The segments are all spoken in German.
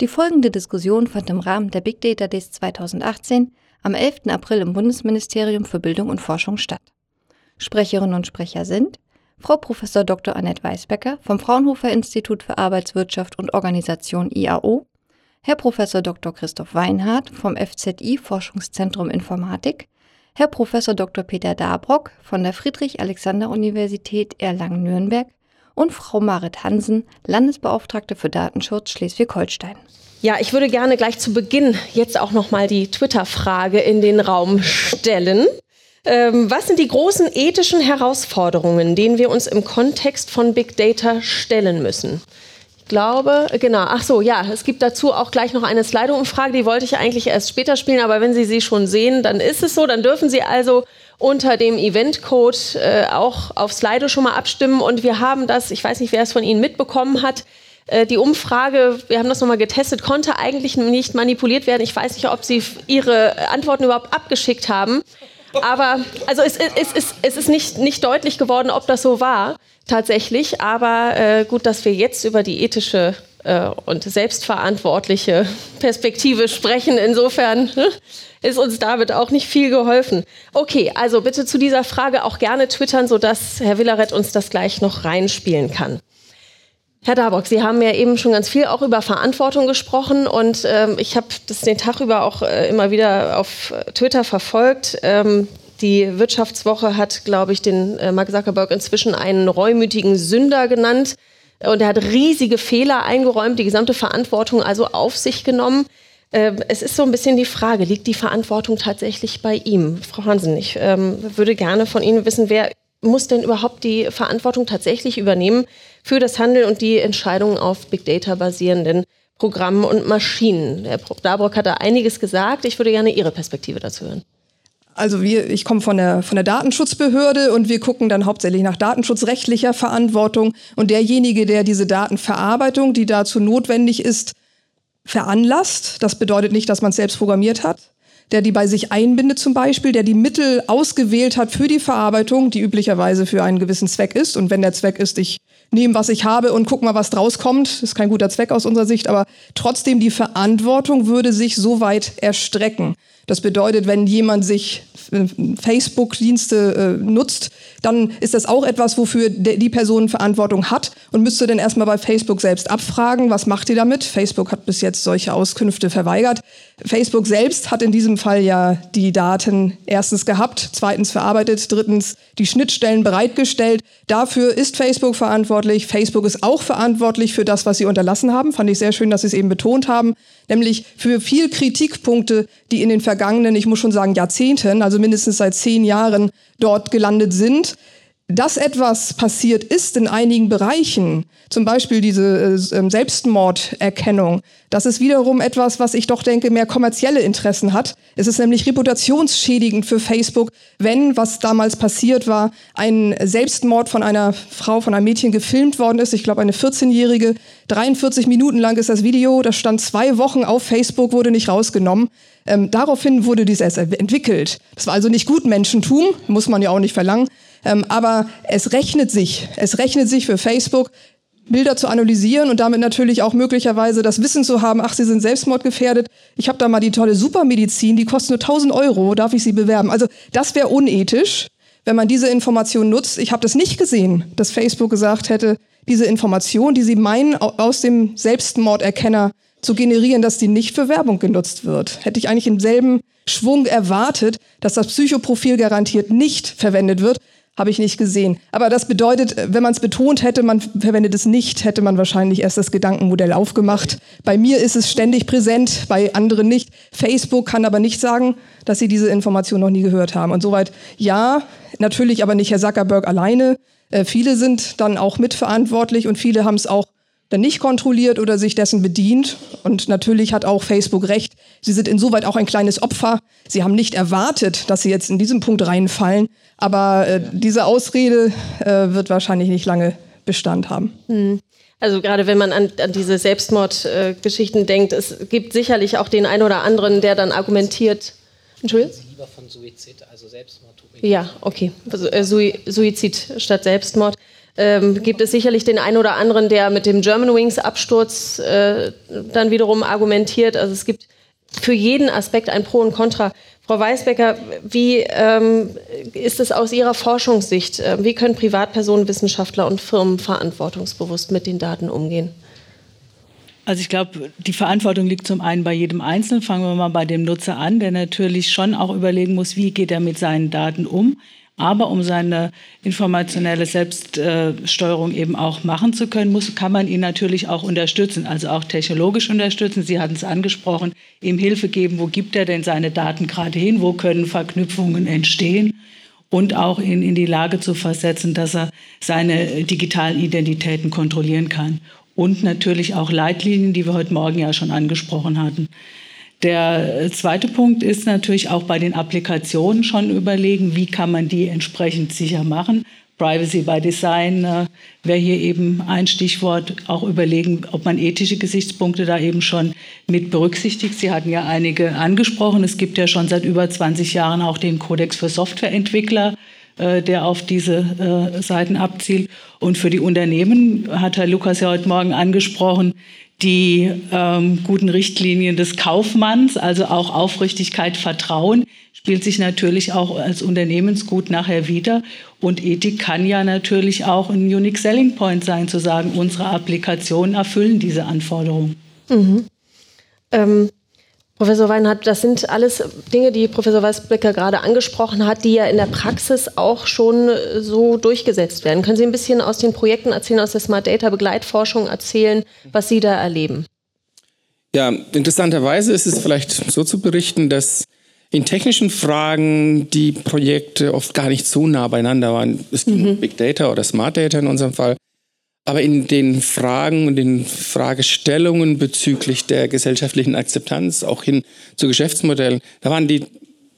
Die folgende Diskussion fand im Rahmen der Big Data Days 2018 am 11. April im Bundesministerium für Bildung und Forschung statt. Sprecherinnen und Sprecher sind Frau Prof. Dr. Annette Weisbecker vom Fraunhofer Institut für Arbeitswirtschaft und Organisation IAO, Herr Prof. Dr. Christoph Weinhardt vom FZI Forschungszentrum Informatik, Herr Prof. Dr. Peter Dabrock von der Friedrich-Alexander-Universität Erlangen-Nürnberg und Frau Marit Hansen, Landesbeauftragte für Datenschutz Schleswig-Holstein. Ja, ich würde gerne gleich zu Beginn jetzt auch noch mal die Twitter-Frage in den Raum stellen. Ähm, was sind die großen ethischen Herausforderungen, denen wir uns im Kontext von Big Data stellen müssen? Ich glaube, genau. Ach so, ja, es gibt dazu auch gleich noch eine Slido-Umfrage, die wollte ich eigentlich erst später spielen, aber wenn Sie sie schon sehen, dann ist es so. Dann dürfen Sie also unter dem Eventcode äh, auch auf Slido schon mal abstimmen. Und wir haben das, ich weiß nicht, wer es von Ihnen mitbekommen hat, äh, die Umfrage, wir haben das nochmal getestet, konnte eigentlich nicht manipuliert werden. Ich weiß nicht, ob Sie Ihre Antworten überhaupt abgeschickt haben. Aber also es, es, es, es ist nicht, nicht deutlich geworden, ob das so war tatsächlich. Aber äh, gut, dass wir jetzt über die ethische äh, und selbstverantwortliche Perspektive sprechen. Insofern ne, ist uns damit auch nicht viel geholfen. Okay, also bitte zu dieser Frage auch gerne twittern, sodass Herr Villaret uns das gleich noch reinspielen kann. Herr Darbock, Sie haben ja eben schon ganz viel auch über Verantwortung gesprochen und ähm, ich habe das den Tag über auch äh, immer wieder auf Twitter verfolgt. Ähm, die Wirtschaftswoche hat, glaube ich, den äh, Mark Zuckerberg inzwischen einen reumütigen Sünder genannt und er hat riesige Fehler eingeräumt, die gesamte Verantwortung also auf sich genommen. Äh, es ist so ein bisschen die Frage, liegt die Verantwortung tatsächlich bei ihm? Frau Hansen, ich ähm, würde gerne von Ihnen wissen, wer muss denn überhaupt die Verantwortung tatsächlich übernehmen für das Handeln und die Entscheidungen auf Big Data basierenden Programmen und Maschinen? Herr Dabrock hat da einiges gesagt. Ich würde gerne Ihre Perspektive dazu hören. Also wir, ich komme von der, von der Datenschutzbehörde und wir gucken dann hauptsächlich nach datenschutzrechtlicher Verantwortung. Und derjenige, der diese Datenverarbeitung, die dazu notwendig ist, veranlasst, das bedeutet nicht, dass man es selbst programmiert hat, der die bei sich einbindet zum Beispiel, der die Mittel ausgewählt hat für die Verarbeitung, die üblicherweise für einen gewissen Zweck ist. Und wenn der Zweck ist, ich nehme, was ich habe und guck mal, was draus kommt, ist kein guter Zweck aus unserer Sicht, aber trotzdem die Verantwortung würde sich so weit erstrecken. Das bedeutet, wenn jemand sich äh, Facebook-Dienste äh, nutzt, dann ist das auch etwas, wofür die Person Verantwortung hat und müsste dann erstmal bei Facebook selbst abfragen, was macht ihr damit? Facebook hat bis jetzt solche Auskünfte verweigert. Facebook selbst hat in diesem Fall ja die Daten erstens gehabt, zweitens verarbeitet, drittens die Schnittstellen bereitgestellt. Dafür ist Facebook verantwortlich. Facebook ist auch verantwortlich für das, was sie unterlassen haben. Fand ich sehr schön, dass sie es eben betont haben. Nämlich für viel Kritikpunkte, die in den vergangenen, ich muss schon sagen, Jahrzehnten, also mindestens seit zehn Jahren dort gelandet sind dass etwas passiert ist in einigen Bereichen, zum Beispiel diese äh, ähm, Selbstmorderkennung, das ist wiederum etwas, was ich doch denke, mehr kommerzielle Interessen hat. Es ist nämlich reputationsschädigend für Facebook, wenn, was damals passiert war, ein Selbstmord von einer Frau, von einem Mädchen gefilmt worden ist. Ich glaube, eine 14-jährige. 43 Minuten lang ist das Video. Das stand zwei Wochen auf Facebook, wurde nicht rausgenommen. Ähm, daraufhin wurde dies erst entwickelt. Das war also nicht Gutmenschentum, muss man ja auch nicht verlangen. Ähm, aber es rechnet sich. Es rechnet sich für Facebook, Bilder zu analysieren und damit natürlich auch möglicherweise das Wissen zu haben, ach, Sie sind selbstmordgefährdet. Ich habe da mal die tolle Supermedizin, die kostet nur 1000 Euro, darf ich Sie bewerben? Also das wäre unethisch, wenn man diese Information nutzt. Ich habe das nicht gesehen, dass Facebook gesagt hätte, diese Information, die Sie meinen, aus dem Selbstmorderkenner zu generieren, dass die nicht für Werbung genutzt wird. Hätte ich eigentlich im selben Schwung erwartet, dass das Psychoprofil garantiert nicht verwendet wird, habe ich nicht gesehen. Aber das bedeutet, wenn man es betont hätte, man verwendet es nicht, hätte man wahrscheinlich erst das Gedankenmodell aufgemacht. Bei mir ist es ständig präsent, bei anderen nicht. Facebook kann aber nicht sagen, dass sie diese Information noch nie gehört haben. Und soweit ja, natürlich aber nicht Herr Zuckerberg alleine. Äh, viele sind dann auch mitverantwortlich und viele haben es auch dann nicht kontrolliert oder sich dessen bedient. Und natürlich hat auch Facebook recht. Sie sind insoweit auch ein kleines Opfer. Sie haben nicht erwartet, dass sie jetzt in diesem Punkt reinfallen. Aber äh, diese Ausrede äh, wird wahrscheinlich nicht lange Bestand haben. Hm. Also gerade wenn man an, an diese Selbstmordgeschichten äh, denkt, es gibt sicherlich auch den einen oder anderen, der dann argumentiert. Entschuldigung? Sie lieber von Suizid, also Selbstmord. Ja, okay. Also, äh, Suizid statt Selbstmord. Ähm, gibt es sicherlich den einen oder anderen, der mit dem Germanwings-Absturz äh, dann wiederum argumentiert. Also es gibt für jeden Aspekt ein Pro und Contra. Frau Weisbecker, wie ähm, ist es aus Ihrer Forschungssicht? Äh, wie können Privatpersonen, Wissenschaftler und Firmen verantwortungsbewusst mit den Daten umgehen? Also ich glaube, die Verantwortung liegt zum einen bei jedem Einzelnen. Fangen wir mal bei dem Nutzer an, der natürlich schon auch überlegen muss, wie geht er mit seinen Daten um. Aber um seine informationelle Selbststeuerung eben auch machen zu können, muss, kann man ihn natürlich auch unterstützen, also auch technologisch unterstützen. Sie hatten es angesprochen, ihm Hilfe geben, wo gibt er denn seine Daten gerade hin, wo können Verknüpfungen entstehen und auch ihn in die Lage zu versetzen, dass er seine digitalen Identitäten kontrollieren kann. Und natürlich auch Leitlinien, die wir heute Morgen ja schon angesprochen hatten. Der zweite Punkt ist natürlich auch bei den Applikationen schon überlegen, wie kann man die entsprechend sicher machen. Privacy by Design äh, wäre hier eben ein Stichwort. Auch überlegen, ob man ethische Gesichtspunkte da eben schon mit berücksichtigt. Sie hatten ja einige angesprochen. Es gibt ja schon seit über 20 Jahren auch den Kodex für Softwareentwickler, äh, der auf diese äh, Seiten abzielt. Und für die Unternehmen hat Herr Lukas ja heute Morgen angesprochen, die ähm, guten Richtlinien des Kaufmanns, also auch Aufrichtigkeit, Vertrauen, spielt sich natürlich auch als Unternehmensgut nachher wieder. Und Ethik kann ja natürlich auch ein Unique Selling Point sein, zu sagen, unsere Applikationen erfüllen diese Anforderungen. Mhm. Ähm, Professor Weinhardt, das sind alles Dinge, die Professor Weißbecker gerade angesprochen hat, die ja in der Praxis auch schon so durchgesetzt werden. Können Sie ein bisschen aus den Projekten erzählen, aus der Smart Data Begleitforschung erzählen, was Sie da erleben? Ja, interessanterweise ist es vielleicht so zu berichten, dass in technischen Fragen die Projekte oft gar nicht so nah beieinander waren. Es ging mhm. Big Data oder Smart Data in unserem Fall. Aber in den Fragen und den Fragestellungen bezüglich der gesellschaftlichen Akzeptanz, auch hin zu Geschäftsmodellen, da waren die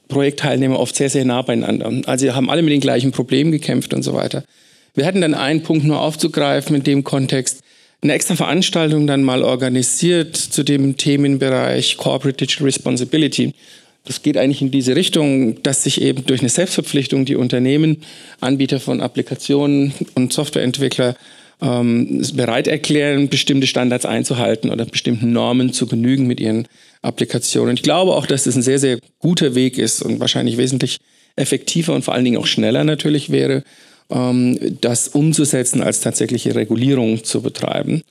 Projektteilnehmer oft sehr, sehr nah beieinander. Also sie haben alle mit den gleichen Problemen gekämpft und so weiter. Wir hatten dann einen Punkt nur aufzugreifen in dem Kontext, eine extra Veranstaltung dann mal organisiert zu dem Themenbereich Corporate Digital Responsibility. Das geht eigentlich in diese Richtung, dass sich eben durch eine Selbstverpflichtung die Unternehmen, Anbieter von Applikationen und Softwareentwickler ähm, bereit erklären, bestimmte Standards einzuhalten oder bestimmten Normen zu genügen mit ihren Applikationen. Ich glaube auch, dass das ein sehr, sehr guter Weg ist und wahrscheinlich wesentlich effektiver und vor allen Dingen auch schneller natürlich wäre, ähm, das umzusetzen, als tatsächliche Regulierung zu betreiben.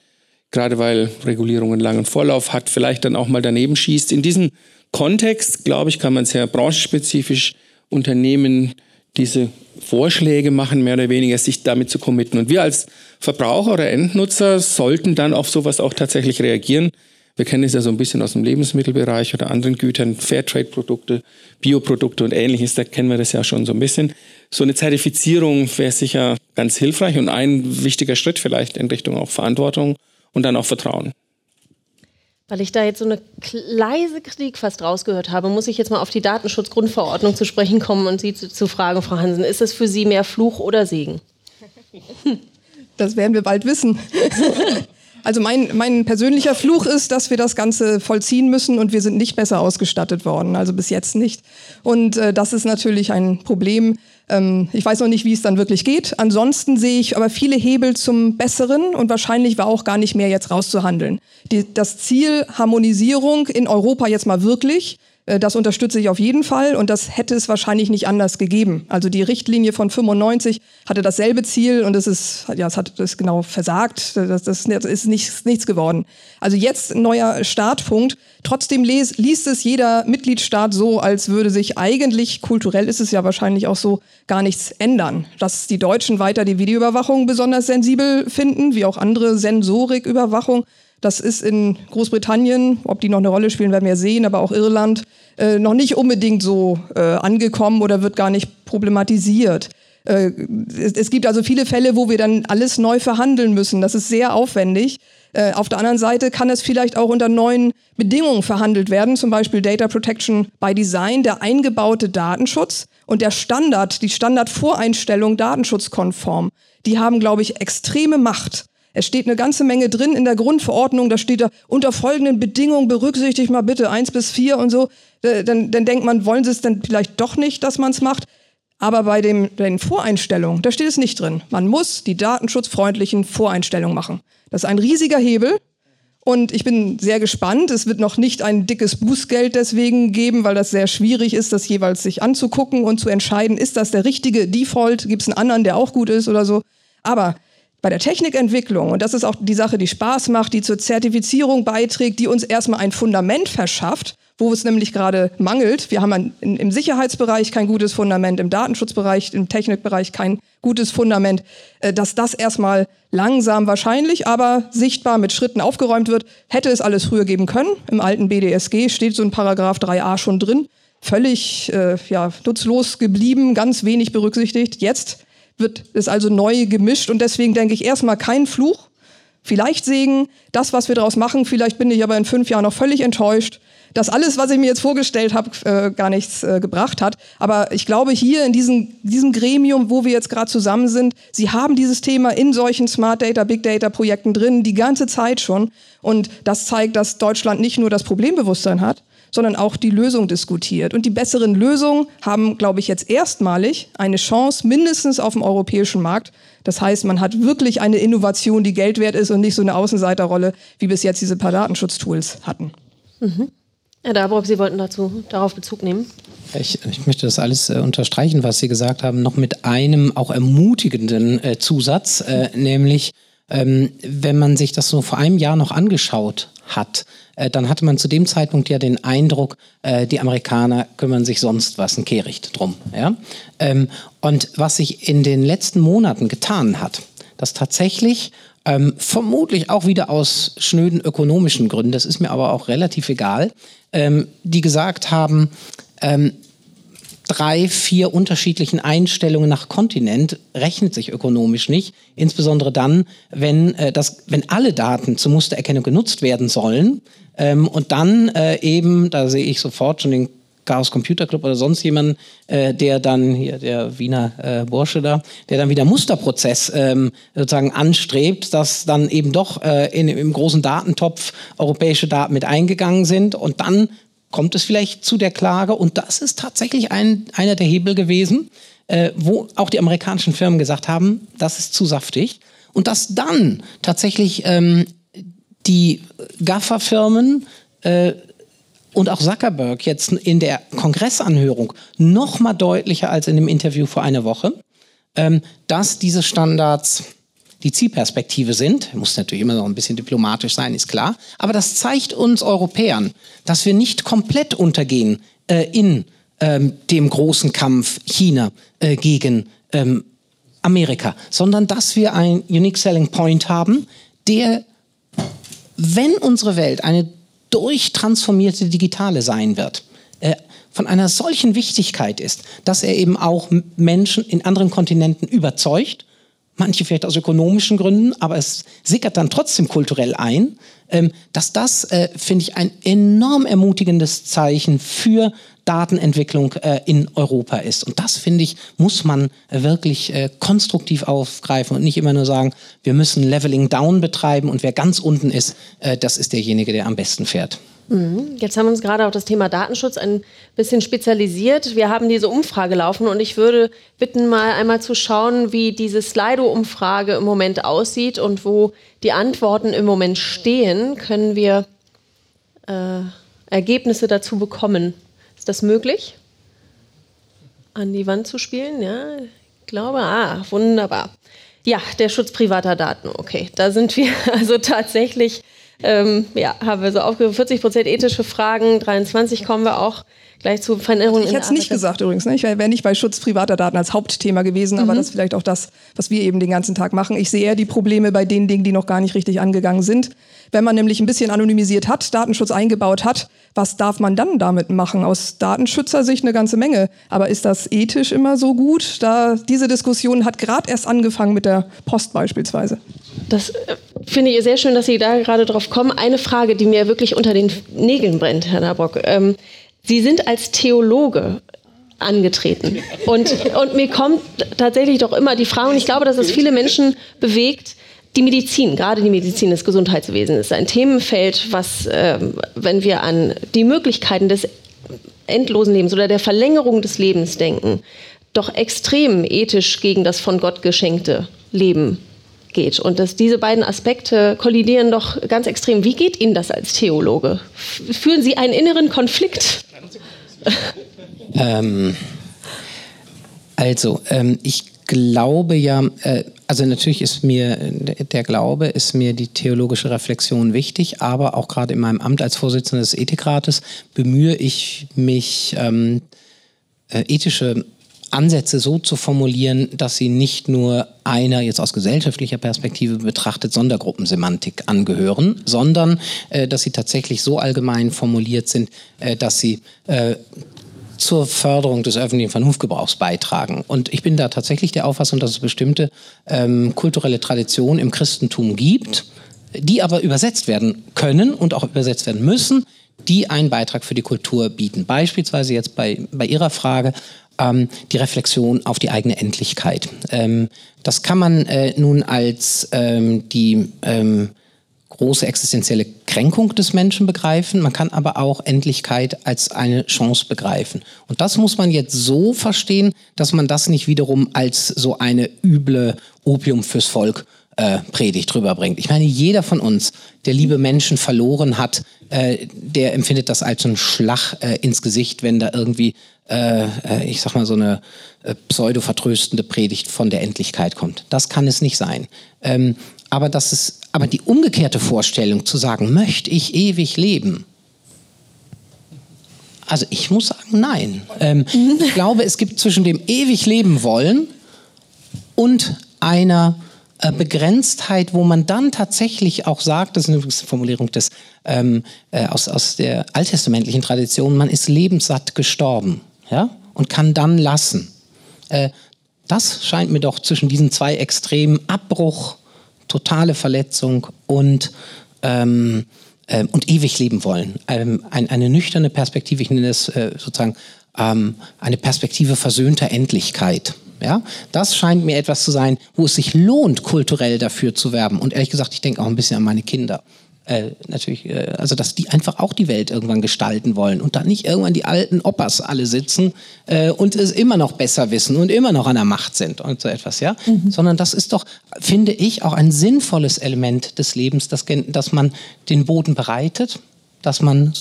Gerade weil Regulierung einen langen Vorlauf hat, vielleicht dann auch mal daneben schießt. In diesem Kontext, glaube ich, kann man sehr branchenspezifisch Unternehmen diese Vorschläge machen, mehr oder weniger sich damit zu committen. Und wir als Verbraucher oder Endnutzer sollten dann auf sowas auch tatsächlich reagieren. Wir kennen es ja so ein bisschen aus dem Lebensmittelbereich oder anderen Gütern, Fairtrade-Produkte, Bioprodukte und ähnliches, da kennen wir das ja schon so ein bisschen. So eine Zertifizierung wäre sicher ganz hilfreich und ein wichtiger Schritt vielleicht in Richtung auch Verantwortung und dann auch Vertrauen. Weil ich da jetzt so eine leise Kritik fast rausgehört habe, muss ich jetzt mal auf die Datenschutzgrundverordnung zu sprechen kommen und Sie zu, zu fragen, Frau Hansen, ist es für Sie mehr Fluch oder Segen? Das werden wir bald wissen. Also mein, mein persönlicher Fluch ist, dass wir das Ganze vollziehen müssen und wir sind nicht besser ausgestattet worden, also bis jetzt nicht. Und äh, das ist natürlich ein Problem. Ähm, ich weiß noch nicht, wie es dann wirklich geht. Ansonsten sehe ich aber viele Hebel zum Besseren und wahrscheinlich war auch gar nicht mehr jetzt rauszuhandeln. Die, das Ziel Harmonisierung in Europa jetzt mal wirklich das unterstütze ich auf jeden Fall und das hätte es wahrscheinlich nicht anders gegeben. Also die Richtlinie von 95 hatte dasselbe Ziel und es ist, ja, es hat das genau versagt. Das, das ist nichts, nichts geworden. Also jetzt ein neuer Startpunkt. Trotzdem les, liest es jeder Mitgliedstaat so, als würde sich eigentlich, kulturell ist es ja wahrscheinlich auch so, gar nichts ändern. Dass die Deutschen weiter die Videoüberwachung besonders sensibel finden, wie auch andere Sensoriküberwachung. Das ist in Großbritannien, ob die noch eine Rolle spielen, werden wir sehen, aber auch Irland, äh, noch nicht unbedingt so äh, angekommen oder wird gar nicht problematisiert. Äh, es, gibt also viele Fälle, wo wir dann alles neu verhandeln müssen. Das ist sehr aufwendig. Äh, auf der anderen Seite kann es vielleicht auch unter neuen Bedingungen verhandelt werden, zum Beispiel Data Protection by Design, der eingebaute Datenschutz und der Standard, die Standardvoreinstellung datenschutzkonform. Die haben, glaube ich, extreme Macht. Es steht eine ganze Menge drin in der Grundverordnung, da steht da, unter folgenden Bedingungen berücksichtigt mal bitte eins bis vier und so. Dann, dann denkt man, wollen sie es denn vielleicht doch nicht, dass man es macht? Aber bei dem, den Voreinstellungen, da steht es nicht drin. Man muss die datenschutzfreundlichen Voreinstellungen machen. Das ist ein riesiger Hebel. Und ich bin sehr gespannt. Es wird noch nicht ein dickes Bußgeld deswegen geben, weil das sehr schwierig ist, das jeweils sich anzugucken und zu entscheiden, ist das der richtige Default? Gibt es einen anderen, der auch gut ist oder so? Aber bei der Technikentwicklung, und das ist auch die Sache, die Spaß macht, die zur Zertifizierung beiträgt, die uns erstmal ein Fundament verschafft, wo es nämlich gerade mangelt. Wir haben ein, in, im Sicherheitsbereich kein gutes Fundament, im Datenschutzbereich, im Technikbereich kein gutes Fundament, äh, dass das erstmal langsam wahrscheinlich, aber sichtbar mit Schritten aufgeräumt wird. Hätte es alles früher geben können. Im alten BDSG steht so ein Paragraph 3a schon drin. Völlig äh, ja, nutzlos geblieben, ganz wenig berücksichtigt. Jetzt wird es also neu gemischt und deswegen denke ich erstmal kein Fluch, vielleicht Segen, das, was wir daraus machen, vielleicht bin ich aber in fünf Jahren noch völlig enttäuscht, dass alles, was ich mir jetzt vorgestellt habe, äh, gar nichts äh, gebracht hat. Aber ich glaube, hier in diesem, diesem Gremium, wo wir jetzt gerade zusammen sind, Sie haben dieses Thema in solchen Smart Data, Big Data Projekten drin, die ganze Zeit schon. Und das zeigt, dass Deutschland nicht nur das Problembewusstsein hat, sondern auch die Lösung diskutiert. Und die besseren Lösungen haben, glaube ich, jetzt erstmalig eine Chance, mindestens auf dem europäischen Markt. Das heißt, man hat wirklich eine Innovation, die Geld wert ist und nicht so eine Außenseiterrolle, wie bis jetzt diese paar Datenschutztools hatten. Mhm. Herr Dabrock, Sie wollten dazu darauf Bezug nehmen. Ich, ich möchte das alles äh, unterstreichen, was Sie gesagt haben, noch mit einem auch ermutigenden äh, Zusatz, äh, nämlich ähm, wenn man sich das so vor einem Jahr noch angeschaut hat, äh, dann hatte man zu dem Zeitpunkt ja den Eindruck, äh, die Amerikaner kümmern sich sonst was ein Kehricht drum. Ja? Ähm, und was sich in den letzten Monaten getan hat, dass tatsächlich ähm, vermutlich auch wieder aus schnöden ökonomischen Gründen, das ist mir aber auch relativ egal, ähm, die gesagt haben, ähm, drei, vier unterschiedlichen Einstellungen nach Kontinent rechnet sich ökonomisch nicht. Insbesondere dann, wenn, äh, das, wenn alle Daten zur Mustererkennung genutzt werden sollen. Ähm, und dann äh, eben, da sehe ich sofort schon den Chaos Computer Club oder sonst jemanden, äh, der dann hier der Wiener äh, Bursche da, der dann wieder Musterprozess ähm, sozusagen anstrebt, dass dann eben doch äh, in, im großen Datentopf europäische Daten mit eingegangen sind und dann kommt es vielleicht zu der Klage. Und das ist tatsächlich ein, einer der Hebel gewesen, äh, wo auch die amerikanischen Firmen gesagt haben, das ist zu saftig. Und dass dann tatsächlich ähm, die GAFA-Firmen äh, und auch Zuckerberg jetzt in der Kongressanhörung noch mal deutlicher als in dem Interview vor einer Woche, ähm, dass diese Standards die Zielperspektive sind. Muss natürlich immer noch ein bisschen diplomatisch sein, ist klar. Aber das zeigt uns Europäern, dass wir nicht komplett untergehen äh, in ähm, dem großen Kampf China äh, gegen ähm, Amerika, sondern dass wir einen Unique Selling Point haben, der, wenn unsere Welt eine durchtransformierte digitale sein wird, äh, von einer solchen Wichtigkeit ist, dass er eben auch Menschen in anderen Kontinenten überzeugt manche vielleicht aus ökonomischen Gründen, aber es sickert dann trotzdem kulturell ein, ähm, dass das, äh, finde ich, ein enorm ermutigendes Zeichen für Datenentwicklung äh, in Europa ist. Und das, finde ich, muss man wirklich äh, konstruktiv aufgreifen und nicht immer nur sagen, wir müssen Leveling Down betreiben und wer ganz unten ist, das ist derjenige, der am besten fährt. Mhm. Jetzt haben wir uns gerade auf das Thema Datenschutz ein bisschen spezialisiert. Wir haben diese Umfrage laufen und ich würde bitten, mal einmal zu schauen, wie diese Slido-Umfrage im Moment aussieht und wo die Antworten im Moment stehen. Können wir äh, Ergebnisse dazu bekommen? Ist das möglich? An die Wand zu spielen? Ja, ich glaube, ah, wunderbar. Ja, der Schutz privater Daten. Okay, da sind wir also tatsächlich ähm, ja, haben wir so aufgerufen, 40 Prozent ethische Fragen, 23 kommen wir auch gleich zu Veränderungen. Ich hätte es nicht gesagt übrigens. Ne? Ich wäre nicht bei Schutz privater Daten als Hauptthema gewesen, mhm. aber das ist vielleicht auch das, was wir eben den ganzen Tag machen. Ich sehe eher die Probleme bei den Dingen, die noch gar nicht richtig angegangen sind. Wenn man nämlich ein bisschen anonymisiert hat, Datenschutz eingebaut hat, was darf man dann damit machen? Aus Datenschützersicht eine ganze Menge. Aber ist das ethisch immer so gut? Da diese Diskussion hat gerade erst angefangen mit der Post beispielsweise. Das äh, finde ich sehr schön, dass Sie da gerade drauf kommen. Eine Frage, die mir wirklich unter den Nägeln brennt, Herr Nabrock. Ähm, Sie sind als Theologe angetreten. Und, und mir kommt tatsächlich doch immer die Frage, und ich glaube, dass es viele Menschen bewegt, die Medizin, gerade die Medizin des Gesundheitswesens, ist ein Themenfeld, was, äh, wenn wir an die Möglichkeiten des endlosen Lebens oder der Verlängerung des Lebens denken, doch extrem ethisch gegen das von Gott geschenkte Leben geht. Und dass diese beiden Aspekte kollidieren doch ganz extrem. Wie geht Ihnen das als Theologe? Fühlen Sie einen inneren Konflikt? Ähm, also, ähm, ich glaube ja, äh, also natürlich ist mir der Glaube, ist mir die theologische Reflexion wichtig, aber auch gerade in meinem Amt als Vorsitzender des Ethikrates bemühe ich mich, ähm, äh, ethische Ansätze so zu formulieren, dass sie nicht nur einer jetzt aus gesellschaftlicher Perspektive betrachtet Sondergruppensemantik angehören, sondern äh, dass sie tatsächlich so allgemein formuliert sind, äh, dass sie äh, zur Förderung des öffentlichen Vernunftgebrauchs beitragen. Und ich bin da tatsächlich der Auffassung, dass es bestimmte ähm, kulturelle Traditionen im Christentum gibt, die aber übersetzt werden können und auch übersetzt werden müssen, die einen Beitrag für die Kultur bieten. Beispielsweise jetzt bei, bei Ihrer Frage ähm, die Reflexion auf die eigene Endlichkeit. Ähm, das kann man äh, nun als ähm, die ähm, große existenzielle Kränkung des Menschen begreifen, man kann aber auch Endlichkeit als eine Chance begreifen. Und das muss man jetzt so verstehen, dass man das nicht wiederum als so eine üble Opium fürs Volk äh, Predigt rüberbringt. Ich meine, jeder von uns, der liebe Menschen verloren hat, äh, der empfindet das als einen Schlag äh, ins Gesicht, wenn da irgendwie, äh, äh, ich sag mal, so eine äh, pseudo-vertröstende Predigt von der Endlichkeit kommt. Das kann es nicht sein. Ähm, aber, das ist, aber die umgekehrte Vorstellung zu sagen, möchte ich ewig leben? Also ich muss sagen, nein. Ähm, ich glaube, es gibt zwischen dem ewig leben wollen und einer äh, Begrenztheit, wo man dann tatsächlich auch sagt, das ist eine Formulierung des, ähm, äh, aus, aus der alttestamentlichen Tradition, man ist lebenssatt gestorben ja? und kann dann lassen. Äh, das scheint mir doch zwischen diesen zwei Extremen Abbruch totale Verletzung und, ähm, äh, und ewig leben wollen. Ähm, ein, eine nüchterne Perspektive, ich nenne es äh, sozusagen ähm, eine Perspektive versöhnter Endlichkeit. Ja, das scheint mir etwas zu sein, wo es sich lohnt, kulturell dafür zu werben. Und ehrlich gesagt, ich denke auch ein bisschen an meine Kinder äh, natürlich, äh, also dass die einfach auch die Welt irgendwann gestalten wollen und da nicht irgendwann die alten Opas alle sitzen äh, und es immer noch besser wissen und immer noch an der Macht sind und so etwas, ja. Mhm. Sondern das ist doch, finde ich, auch ein sinnvolles Element des Lebens, dass, dass man den Boden bereitet, dass man,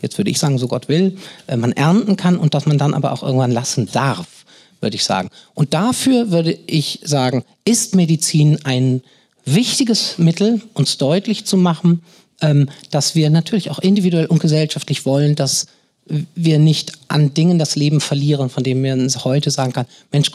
jetzt würde ich sagen, so Gott will, äh, man ernten kann und dass man dann aber auch irgendwann lassen darf, würde ich sagen. Und dafür würde ich sagen, ist Medizin ein wichtiges Mittel, uns deutlich zu machen, ähm, dass wir natürlich auch individuell und gesellschaftlich wollen, dass wir nicht an Dingen das Leben verlieren, von denen man heute sagen kann, Mensch,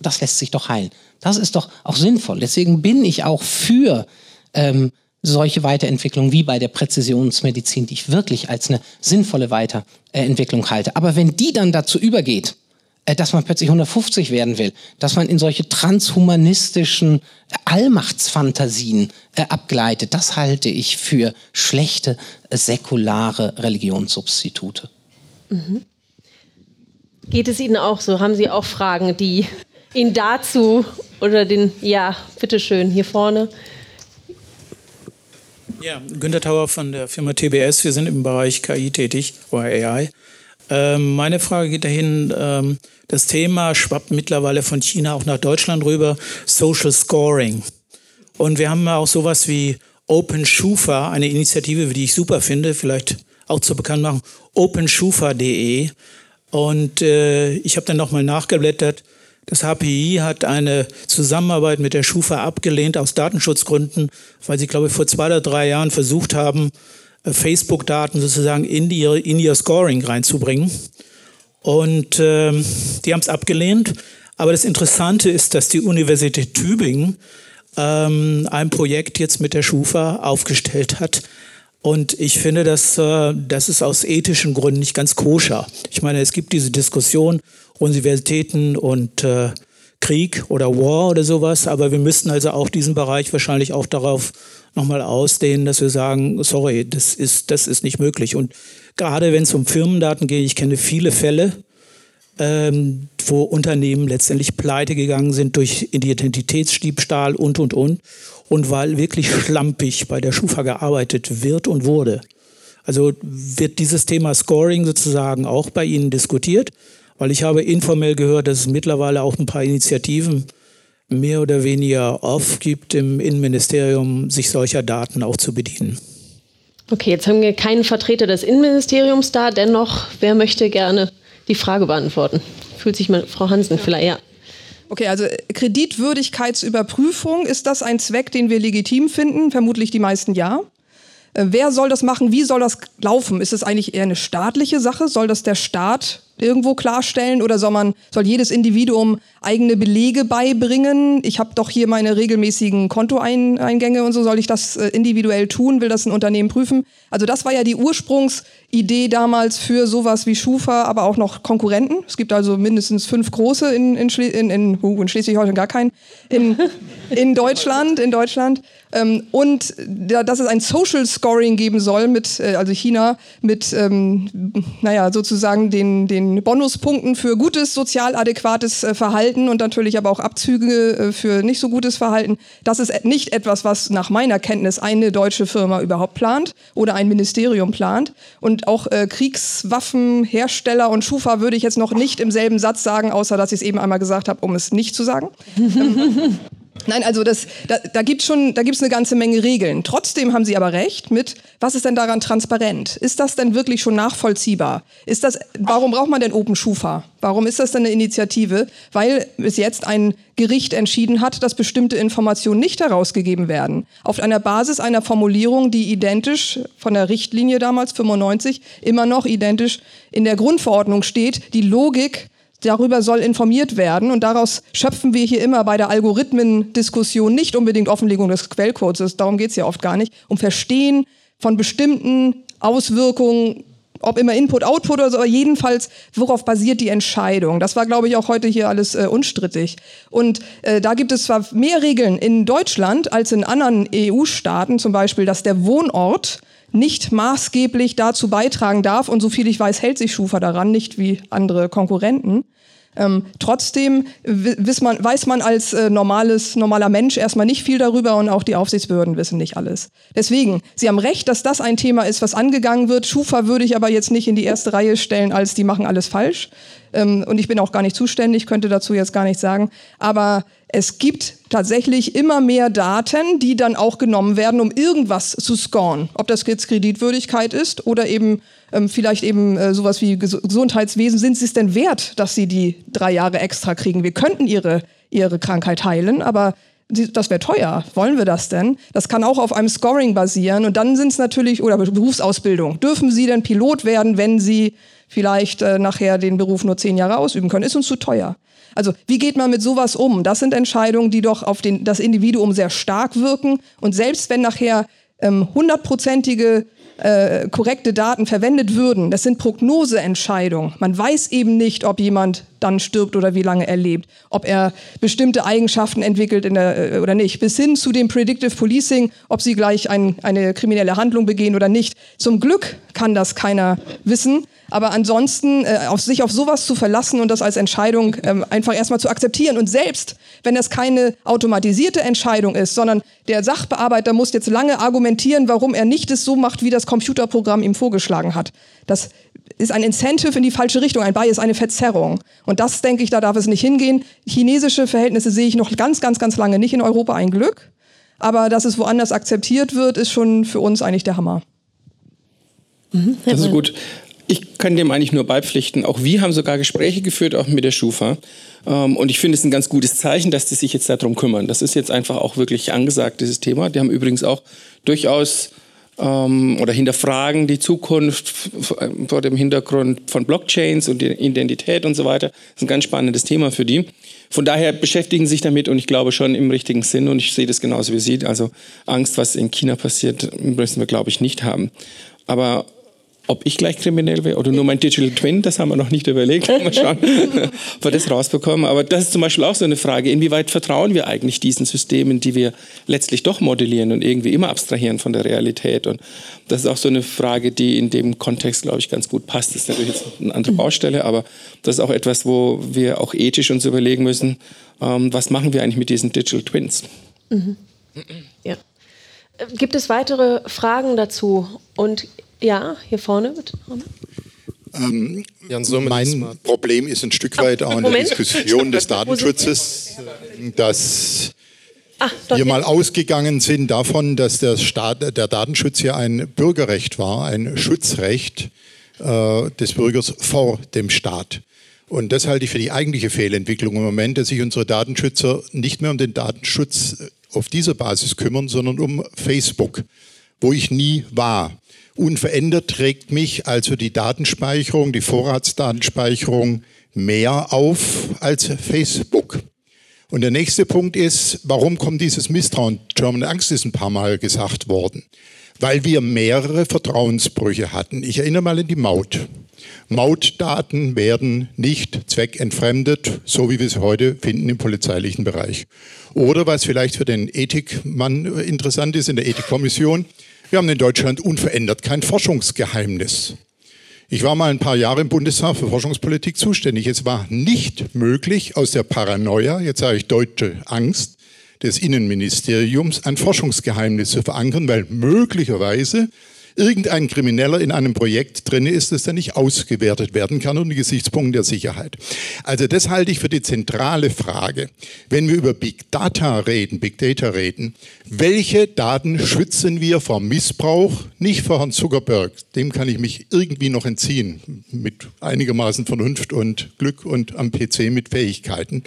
das lässt sich doch heilen. Das ist doch auch sinnvoll. Deswegen bin ich auch für ähm, solche Weiterentwicklungen wie bei der Präzisionsmedizin, die ich wirklich als eine sinnvolle Weiterentwicklung halte. Aber wenn die dann dazu übergeht, dass man plötzlich 150 werden will, dass man in solche transhumanistischen Allmachtsfantasien äh, abgleitet, das halte ich für schlechte äh, säkulare Religionssubstitute. Mhm. Geht es Ihnen auch so? Haben Sie auch Fragen, die Ihnen dazu oder den, ja, bitteschön, hier vorne. Ja, Günter Tauer von der Firma TBS. Wir sind im Bereich KI tätig oder AI. Ähm, meine Frage geht dahin, ähm, das Thema schwappt mittlerweile von China auch nach Deutschland rüber, Social Scoring. Und wir haben auch sowas wie Open Schufa, eine Initiative, die ich super finde, vielleicht auch zu bekannt machen, openschufa.de. Und äh, ich habe dann nochmal nachgeblättert. Das HPI hat eine Zusammenarbeit mit der Schufa abgelehnt aus Datenschutzgründen, weil sie, glaube ich, vor zwei oder drei Jahren versucht haben, Facebook-Daten sozusagen in, die, in ihr Scoring reinzubringen. Und ähm, die haben es abgelehnt. Aber das Interessante ist, dass die Universität Tübingen ähm, ein Projekt jetzt mit der Schufa aufgestellt hat. Und ich finde, dass, äh, das ist aus ethischen Gründen nicht ganz koscher. Ich meine, es gibt diese Diskussion, Universitäten und äh, Krieg oder War oder sowas, aber wir müssten also auch diesen Bereich wahrscheinlich auch darauf nochmal ausdehnen, dass wir sagen, sorry, das ist, das ist nicht möglich. Und gerade wenn es um Firmendaten geht, ich kenne viele Fälle, ähm, wo Unternehmen letztendlich pleite gegangen sind durch Identitätsdiebstahl und, und, und. Und weil wirklich schlampig bei der Schufa gearbeitet wird und wurde. Also wird dieses Thema Scoring sozusagen auch bei Ihnen diskutiert? Weil ich habe informell gehört, dass es mittlerweile auch ein paar Initiativen mehr oder weniger aufgibt, im Innenministerium sich solcher Daten auch zu bedienen. Okay, jetzt haben wir keinen Vertreter des Innenministeriums da. Dennoch, wer möchte gerne die Frage beantworten? Fühlt sich mal Frau Hansen vielleicht, ja. Okay, also Kreditwürdigkeitsüberprüfung, ist das ein Zweck, den wir legitim finden? Vermutlich die meisten ja. Äh, wer soll das machen? Wie soll das laufen? Ist es eigentlich eher eine staatliche Sache? Soll das der Staat irgendwo klarstellen oder soll man soll jedes Individuum eigene Belege beibringen? Ich habe doch hier meine regelmäßigen Kontoeingänge und so soll ich das äh, individuell tun? Will das ein Unternehmen prüfen? Also das war ja die Ursprungsidee damals für sowas wie Schufa, aber auch noch Konkurrenten. Es gibt also mindestens fünf große in in, Schle in, in, uh, in Schleswig-Holstein gar keinen in, in Deutschland in Deutschland ähm, und da, dass es ein Social Scoring geben soll mit äh, also China mit ähm, naja sozusagen den den den Bonuspunkten für gutes, sozial adäquates äh, Verhalten und natürlich aber auch Abzüge äh, für nicht so gutes Verhalten. Das ist nicht etwas, was nach meiner Kenntnis eine deutsche Firma überhaupt plant oder ein Ministerium plant. Und auch äh, Kriegswaffenhersteller und Schufa würde ich jetzt noch nicht im selben Satz sagen, außer dass ich es eben einmal gesagt habe, um es nicht zu sagen. Nein, also das, da, da gibt es schon, da gibt's eine ganze Menge Regeln. Trotzdem haben Sie aber recht mit, was ist denn daran transparent? Ist das denn wirklich schon nachvollziehbar? Ist das, warum braucht man denn Open Schufa? Warum ist das denn eine Initiative? Weil bis jetzt ein Gericht entschieden hat, dass bestimmte Informationen nicht herausgegeben werden. Auf einer Basis einer Formulierung, die identisch von der Richtlinie damals 95 immer noch identisch in der Grundverordnung steht. Die Logik darüber soll informiert werden und daraus schöpfen wir hier immer bei der Algorithmendiskussion nicht unbedingt Offenlegung des Quellcodes, darum geht es ja oft gar nicht, um Verstehen von bestimmten Auswirkungen ob immer Input, Output oder so, aber jedenfalls, worauf basiert die Entscheidung? Das war, glaube ich, auch heute hier alles äh, unstrittig. Und äh, da gibt es zwar mehr Regeln in Deutschland als in anderen EU-Staaten, zum Beispiel, dass der Wohnort nicht maßgeblich dazu beitragen darf. Und so viel ich weiß, hält sich Schufa daran, nicht wie andere Konkurrenten. Ähm, trotzdem weiß man, weiß man als äh, normales, normaler Mensch erstmal nicht viel darüber und auch die Aufsichtsbehörden wissen nicht alles. Deswegen, Sie haben recht, dass das ein Thema ist, was angegangen wird. Schufa würde ich aber jetzt nicht in die erste Reihe stellen, als die machen alles falsch. Ähm, und ich bin auch gar nicht zuständig, könnte dazu jetzt gar nichts sagen. Aber es gibt tatsächlich immer mehr Daten, die dann auch genommen werden, um irgendwas zu scoren. Ob das jetzt Kreditwürdigkeit ist oder eben ähm, vielleicht eben äh, sowas wie Ges Gesundheitswesen. Sind sie es denn wert, dass sie die drei Jahre extra kriegen? Wir könnten ihre, ihre Krankheit heilen, aber das wäre teuer. Wollen wir das denn? Das kann auch auf einem Scoring basieren. Und dann sind es natürlich, oder Berufsausbildung. Dürfen Sie denn Pilot werden, wenn Sie vielleicht äh, nachher den Beruf nur zehn Jahre ausüben können? Ist uns zu teuer. Also wie geht man mit sowas um? Das sind Entscheidungen, die doch auf den, das Individuum sehr stark wirken. Und selbst wenn nachher ähm, hundertprozentige äh, korrekte Daten verwendet würden, das sind Prognoseentscheidungen. Man weiß eben nicht, ob jemand dann stirbt oder wie lange er lebt, ob er bestimmte Eigenschaften entwickelt der, äh, oder nicht, bis hin zu dem Predictive Policing, ob sie gleich ein, eine kriminelle Handlung begehen oder nicht. Zum Glück kann das keiner wissen. Aber ansonsten äh, auf sich auf sowas zu verlassen und das als Entscheidung ähm, einfach erstmal zu akzeptieren und selbst, wenn das keine automatisierte Entscheidung ist, sondern der Sachbearbeiter muss jetzt lange argumentieren, warum er nicht es so macht, wie das Computerprogramm ihm vorgeschlagen hat. Das ist ein Incentive in die falsche Richtung, ein Bias, eine Verzerrung. Und das denke ich, da darf es nicht hingehen. Chinesische Verhältnisse sehe ich noch ganz, ganz, ganz lange nicht in Europa, ein Glück. Aber dass es woanders akzeptiert wird, ist schon für uns eigentlich der Hammer. Mhm. Das ist gut. Ich kann dem eigentlich nur beipflichten. Auch wir haben sogar Gespräche geführt, auch mit der Schufa. Ähm, und ich finde es ein ganz gutes Zeichen, dass die sich jetzt darum kümmern. Das ist jetzt einfach auch wirklich angesagt, dieses Thema. Die haben übrigens auch durchaus ähm, oder hinterfragen die Zukunft vor dem Hintergrund von Blockchains und Identität und so weiter. Das ist ein ganz spannendes Thema für die. Von daher beschäftigen sie sich damit und ich glaube schon im richtigen Sinn und ich sehe das genauso wie Sie. Also Angst, was in China passiert, müssen wir, glaube ich, nicht haben. Aber ob ich gleich kriminell wäre oder nur mein Digital Twin, das haben wir noch nicht überlegt. Mal schauen, ob wir das rausbekommen. Aber das ist zum Beispiel auch so eine Frage. Inwieweit vertrauen wir eigentlich diesen Systemen, die wir letztlich doch modellieren und irgendwie immer abstrahieren von der Realität? Und das ist auch so eine Frage, die in dem Kontext, glaube ich, ganz gut passt. Das ist natürlich jetzt eine andere mhm. Baustelle, aber das ist auch etwas, wo wir auch ethisch uns überlegen müssen, ähm, was machen wir eigentlich mit diesen Digital Twins? Mhm. Ja. Gibt es weitere Fragen dazu? Und ja, hier vorne bitte. Ähm, mein Problem ist ein Stück weit auch in der Diskussion des Datenschutzes, dass Ah, wir mal ausgegangen sind davon, dass der, Staat, der Datenschutz ja ein Bürgerrecht war, ein Schutzrecht äh, des Bürgers vor dem Staat. Und das halte ich für die eigentliche Fehlentwicklung im Moment, dass sich unsere Datenschützer nicht mehr um den Datenschutz auf dieser Basis kümmern, sondern um Facebook, wo ich nie war. Unverändert trägt mich also die Datenspeicherung, die Vorratsdatenspeicherung mehr auf als Facebook. Und der nächste Punkt ist, warum kommt dieses Misstrauen? German Angst ist ein paar Mal gesagt worden. Weil wir mehrere Vertrauensbrüche hatten. Ich erinnere mal an die Maut. Mautdaten werden nicht zweckentfremdet, so wie wir sie heute finden im polizeilichen Bereich. Oder was vielleicht für den Ethikmann interessant ist in der Ethikkommission, wir haben in Deutschland unverändert kein Forschungsgeheimnis. Ich war mal ein paar Jahre im Bundestag für Forschungspolitik zuständig. Es war nicht möglich, aus der Paranoia, jetzt sage ich deutsche Angst, des Innenministeriums ein Forschungsgeheimnis zu verankern, weil möglicherweise irgendein Krimineller in einem Projekt drin ist, das dann nicht ausgewertet werden kann unter Gesichtspunkten der Sicherheit. Also das halte ich für die zentrale Frage. Wenn wir über Big Data reden, Big Data reden, welche Daten schützen wir vor Missbrauch? Nicht vor Herrn Zuckerberg, dem kann ich mich irgendwie noch entziehen, mit einigermaßen Vernunft und Glück und am PC mit Fähigkeiten.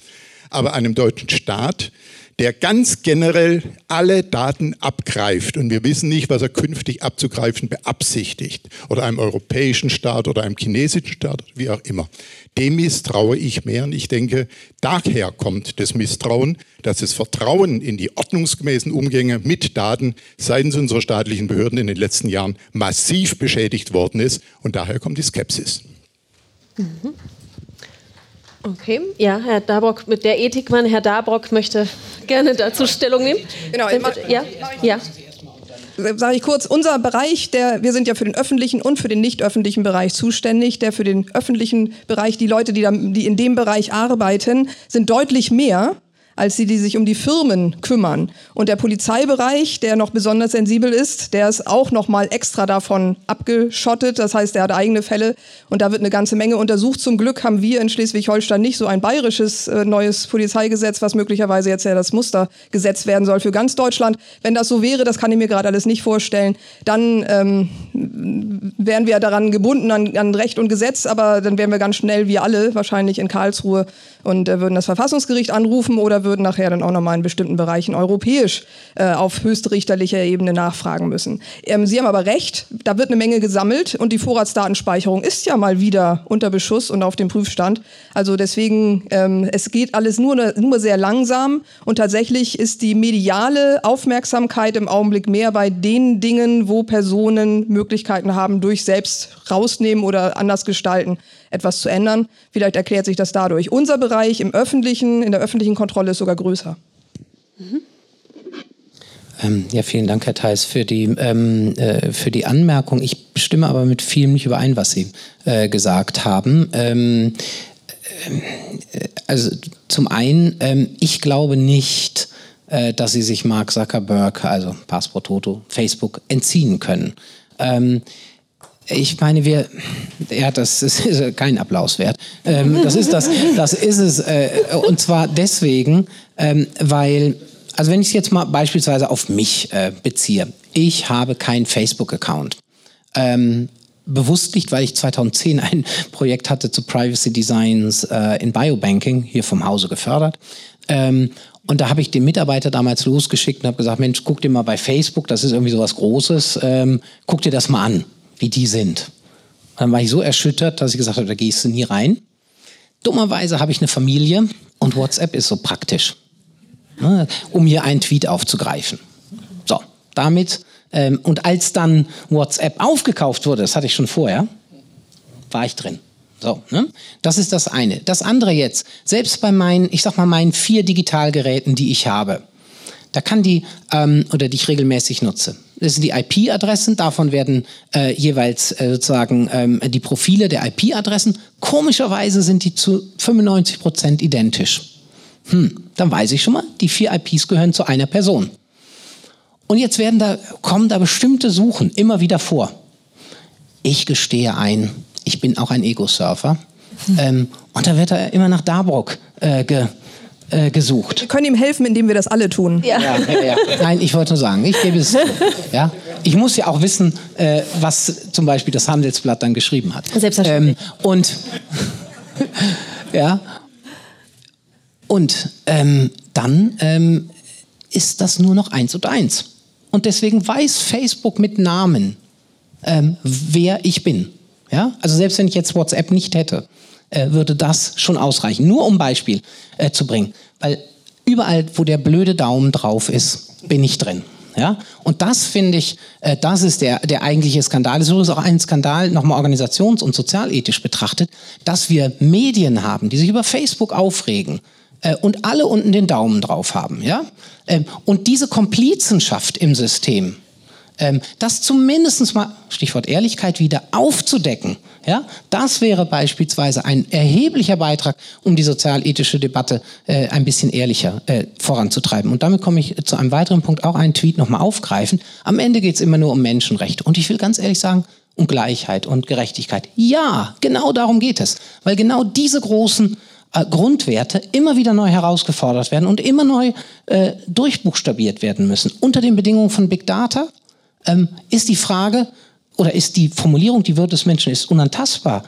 Aber einem deutschen Staat, der ganz generell alle Daten abgreift und wir wissen nicht, was er künftig abzugreifen beabsichtigt oder einem europäischen Staat oder einem chinesischen Staat, wie auch immer. Dem misstraue ich mehr und ich denke, daher kommt das Misstrauen, dass das Vertrauen in die ordnungsgemäßen Umgänge mit Daten seitens unserer staatlichen Behörden in den letzten Jahren massiv beschädigt worden ist und daher kommt die Skepsis. Mhm. Okay, ja, Herr Dabrock, mit der Ethikmann, Herr Dabrock möchte gerne dazu Stellung nehmen. Genau, ja, ja. Sage ich kurz, unser Bereich, der, wir sind ja für den öffentlichen und für den nicht öffentlichen Bereich zuständig. Der für den öffentlichen Bereich, die Leute, die, da, die in dem Bereich arbeiten, sind deutlich mehr als die, die sich um die Firmen kümmern. Und der Polizeibereich, der noch besonders sensibel ist, der ist auch noch mal extra davon abgeschottet. Das heißt, der hat eigene Fälle und da wird eine ganze Menge untersucht. Zum Glück haben wir in Schleswig-Holstein nicht so ein bayerisches äh, neues Polizeigesetz, was möglicherweise jetzt ja das Mustergesetz werden soll für ganz Deutschland. Wenn das so wäre, das kann ich mir gerade alles nicht vorstellen, dann ähm, wären wir daran gebunden an, an Recht und Gesetz, aber dann wären wir ganz schnell, wie alle, wahrscheinlich in Karlsruhe und äh, würden das Verfassungsgericht anrufen oder würden nachher dann auch nochmal in bestimmten Bereichen europäisch äh, auf höchstrichterlicher Ebene nachfragen müssen. Ähm, Sie haben aber recht, da wird eine Menge gesammelt und die Vorratsdatenspeicherung ist ja mal wieder unter Beschuss und auf dem Prüfstand. Also deswegen, ähm, es geht alles nur, nur sehr langsam und tatsächlich ist die mediale Aufmerksamkeit im Augenblick mehr bei den Dingen, wo Personen Möglichkeiten haben, durch selbst rausnehmen oder anders gestalten, etwas zu ändern. Vielleicht erklärt sich das dadurch. Unser Bereich im öffentlichen, in der öffentlichen Kontrolle ist sogar größer. Mhm. Ähm, ja, vielen Dank, Herr Theis, für die, ähm, äh, für die Anmerkung. Ich stimme aber mit vielem nicht überein, was Sie äh, gesagt haben. Ähm, äh, also zum einen, ähm, ich glaube nicht, äh, dass Sie sich Mark Zuckerberg, also Passport Toto, Facebook entziehen können. Ich meine, wir, ja, das ist kein Applaus wert. Ähm, das ist das, das ist es. Äh, und zwar deswegen, ähm, weil, also wenn ich es jetzt mal beispielsweise auf mich äh, beziehe, ich habe keinen Facebook-Account. Ähm, bewusst nicht, weil ich 2010 ein Projekt hatte zu Privacy Designs äh, in Biobanking, hier vom Hause gefördert. Ähm, und da habe ich den Mitarbeiter damals losgeschickt und habe gesagt, Mensch, guck dir mal bei Facebook, das ist irgendwie so was Großes, ähm, guck dir das mal an wie die sind. Und dann war ich so erschüttert, dass ich gesagt habe, da gehst du nie rein. Dummerweise habe ich eine Familie und WhatsApp ist so praktisch, ne, um hier einen Tweet aufzugreifen. So, damit, ähm, und als dann WhatsApp aufgekauft wurde, das hatte ich schon vorher, war ich drin. So, ne? Das ist das eine. Das andere jetzt, selbst bei meinen, ich sag mal, meinen vier Digitalgeräten, die ich habe, da kann die, ähm, oder die ich regelmäßig nutze, das sind die IP-Adressen, davon werden äh, jeweils äh, sozusagen ähm, die Profile der IP-Adressen. Komischerweise sind die zu 95 Prozent identisch. Hm, dann weiß ich schon mal, die vier IPs gehören zu einer Person. Und jetzt werden da, kommen da bestimmte Suchen immer wieder vor. ich gestehe ein, ich bin auch ein Ego-Surfer. Ähm, und da wird er immer nach Darbrock äh, ge, äh, gesucht. Wir können ihm helfen, indem wir das alle tun. Ja. Ja, ja, Nein, ich wollte nur sagen, ich gebe es. Ja, ich muss ja auch wissen, äh, was zum Beispiel das Handelsblatt dann geschrieben hat. Selbstverständlich. Ähm, und ja, und ähm, dann ähm, ist das nur noch eins und eins. Und deswegen weiß Facebook mit Namen, ähm, wer ich bin. Ja? Also selbst wenn ich jetzt WhatsApp nicht hätte, äh, würde das schon ausreichen. Nur um Beispiel äh, zu bringen. Weil überall, wo der blöde Daumen drauf ist, bin ich drin. Ja? Und das finde ich, äh, das ist der, der eigentliche Skandal. Es ist auch ein Skandal, nochmal organisations- und sozialethisch betrachtet, dass wir Medien haben, die sich über Facebook aufregen äh, und alle unten den Daumen drauf haben. Ja? Ähm, und diese Komplizenschaft im System, ähm, das zumindest mal, Stichwort Ehrlichkeit, wieder aufzudecken, ja, das wäre beispielsweise ein erheblicher Beitrag, um die sozialethische Debatte äh, ein bisschen ehrlicher äh, voranzutreiben. Und damit komme ich zu einem weiteren Punkt, auch einen Tweet nochmal aufgreifen. Am Ende geht es immer nur um Menschenrechte. Und ich will ganz ehrlich sagen, um Gleichheit und Gerechtigkeit. Ja, genau darum geht es. Weil genau diese großen äh, Grundwerte immer wieder neu herausgefordert werden und immer neu äh, durchbuchstabiert werden müssen. Unter den Bedingungen von Big Data ähm, ist die Frage oder ist die Formulierung, die Würde des Menschen ist unantastbar,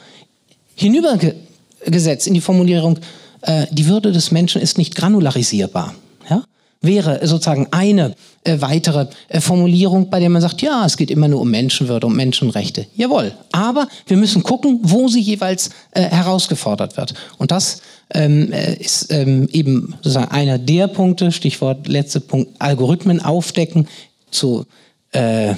hinübergesetzt in die Formulierung, äh, die Würde des Menschen ist nicht granularisierbar. Ja? Wäre sozusagen eine äh, weitere äh, Formulierung, bei der man sagt, ja, es geht immer nur um Menschenwürde, um Menschenrechte. Jawohl. Aber wir müssen gucken, wo sie jeweils äh, herausgefordert wird. Und das ähm, äh, ist ähm, eben sozusagen einer der Punkte, Stichwort letzte Punkt, Algorithmen aufdecken zu äh,